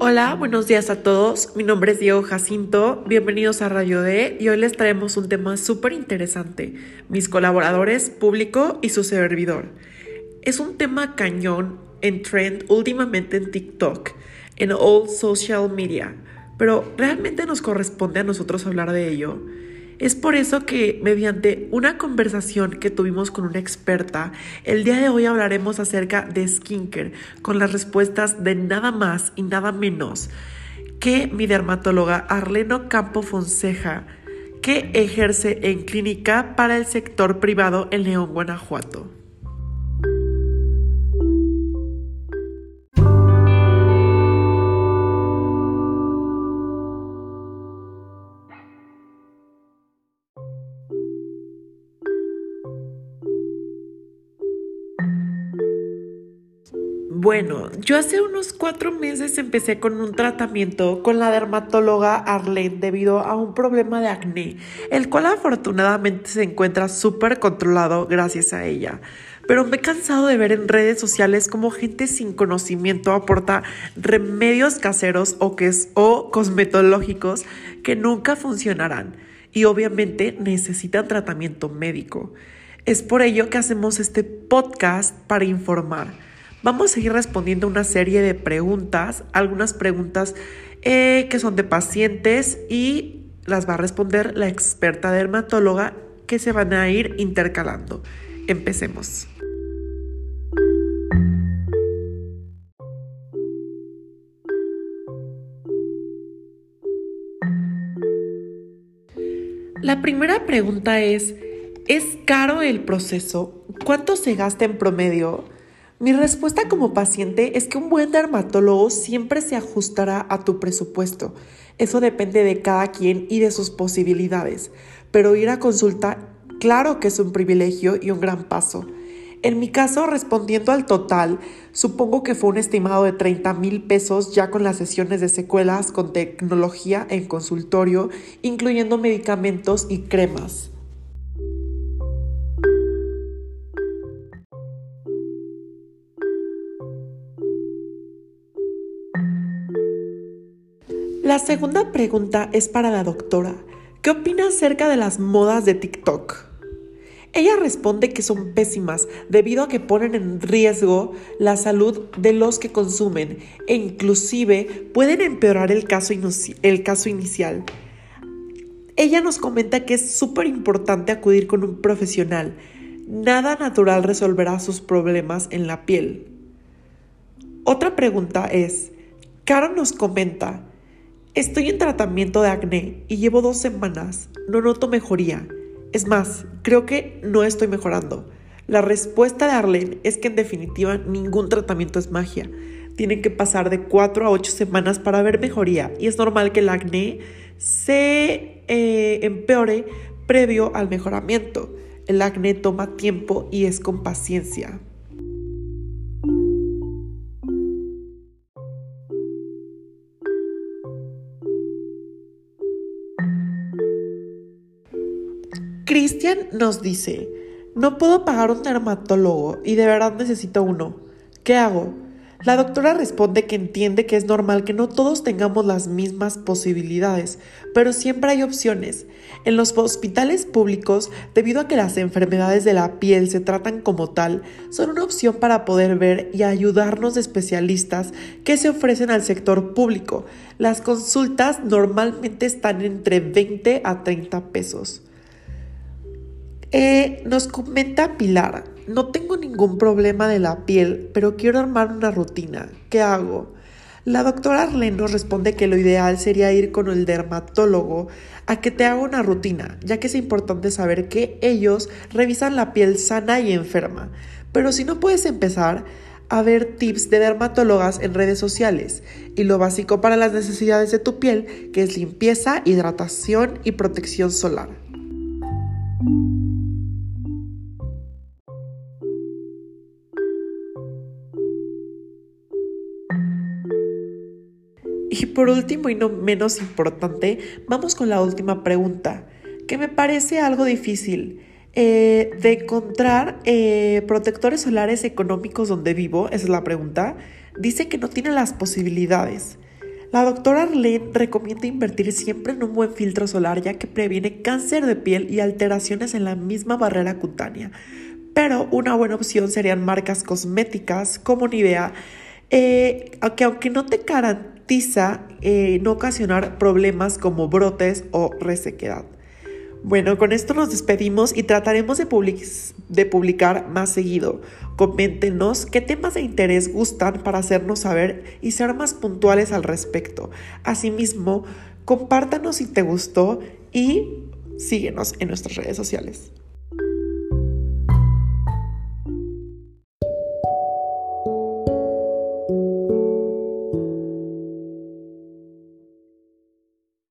Hola, buenos días a todos. Mi nombre es Diego Jacinto. Bienvenidos a Radio D y hoy les traemos un tema súper interesante. Mis colaboradores, público y su servidor. Es un tema cañón en trend últimamente en TikTok, en all social media, pero ¿realmente nos corresponde a nosotros hablar de ello? Es por eso que mediante una conversación que tuvimos con una experta, el día de hoy hablaremos acerca de skincare con las respuestas de nada más y nada menos que mi dermatóloga Arleno Campo Fonseja, que ejerce en clínica para el sector privado en León, Guanajuato. Bueno, yo hace unos cuatro meses empecé con un tratamiento con la dermatóloga Arlene debido a un problema de acné, el cual afortunadamente se encuentra súper controlado gracias a ella. Pero me he cansado de ver en redes sociales como gente sin conocimiento aporta remedios caseros o, que es, o cosmetológicos que nunca funcionarán y obviamente necesitan tratamiento médico. Es por ello que hacemos este podcast para informar Vamos a seguir respondiendo una serie de preguntas, algunas preguntas eh, que son de pacientes y las va a responder la experta dermatóloga que se van a ir intercalando. Empecemos. La primera pregunta es, ¿es caro el proceso? ¿Cuánto se gasta en promedio? Mi respuesta como paciente es que un buen dermatólogo siempre se ajustará a tu presupuesto. Eso depende de cada quien y de sus posibilidades, pero ir a consulta claro que es un privilegio y un gran paso. En mi caso, respondiendo al total, supongo que fue un estimado de 30 mil pesos ya con las sesiones de secuelas con tecnología en consultorio, incluyendo medicamentos y cremas. La segunda pregunta es para la doctora. ¿Qué opina acerca de las modas de TikTok? Ella responde que son pésimas debido a que ponen en riesgo la salud de los que consumen e inclusive pueden empeorar el caso, inicial. Ella nos comenta que es súper importante acudir con un profesional. Nada natural resolverá sus problemas en la piel. Otra pregunta es, Caro nos comenta, Estoy en tratamiento de acné y llevo dos semanas. No noto mejoría. Es más, creo que no estoy mejorando. La respuesta de Arlene es que en definitiva ningún tratamiento es magia. Tienen que pasar de 4 a 8 semanas para ver mejoría y es normal que el acné se eh, empeore previo al mejoramiento. El acné toma tiempo y es con paciencia. Cristian nos dice, no puedo pagar un dermatólogo y de verdad necesito uno. ¿Qué hago? La doctora responde que entiende que es normal que no todos tengamos las mismas posibilidades, pero siempre hay opciones. En los hospitales públicos, debido a que las enfermedades de la piel se tratan como tal, son una opción para poder ver y ayudarnos especialistas que se ofrecen al sector público. Las consultas normalmente están entre 20 a 30 pesos. Eh, nos comenta Pilar, no tengo ningún problema de la piel, pero quiero armar una rutina. ¿Qué hago? La doctora Arlene nos responde que lo ideal sería ir con el dermatólogo a que te haga una rutina, ya que es importante saber que ellos revisan la piel sana y enferma. Pero si no puedes empezar, a ver tips de dermatólogas en redes sociales y lo básico para las necesidades de tu piel, que es limpieza, hidratación y protección solar. Y por último y no menos importante, vamos con la última pregunta, que me parece algo difícil. Eh, de encontrar eh, protectores solares económicos donde vivo, esa es la pregunta, dice que no tiene las posibilidades. La doctora Arlene recomienda invertir siempre en un buen filtro solar ya que previene cáncer de piel y alteraciones en la misma barrera cutánea. Pero una buena opción serían marcas cosméticas como Nivea, eh, que aunque no te eh, no ocasionar problemas como brotes o resequedad. Bueno, con esto nos despedimos y trataremos de, de, publicar más seguido. Coméntenos qué temas de interés gustan para hacernos saber y ser más puntuales al respecto. Asimismo, compártanos si te gustó y síguenos en nuestras redes sociales.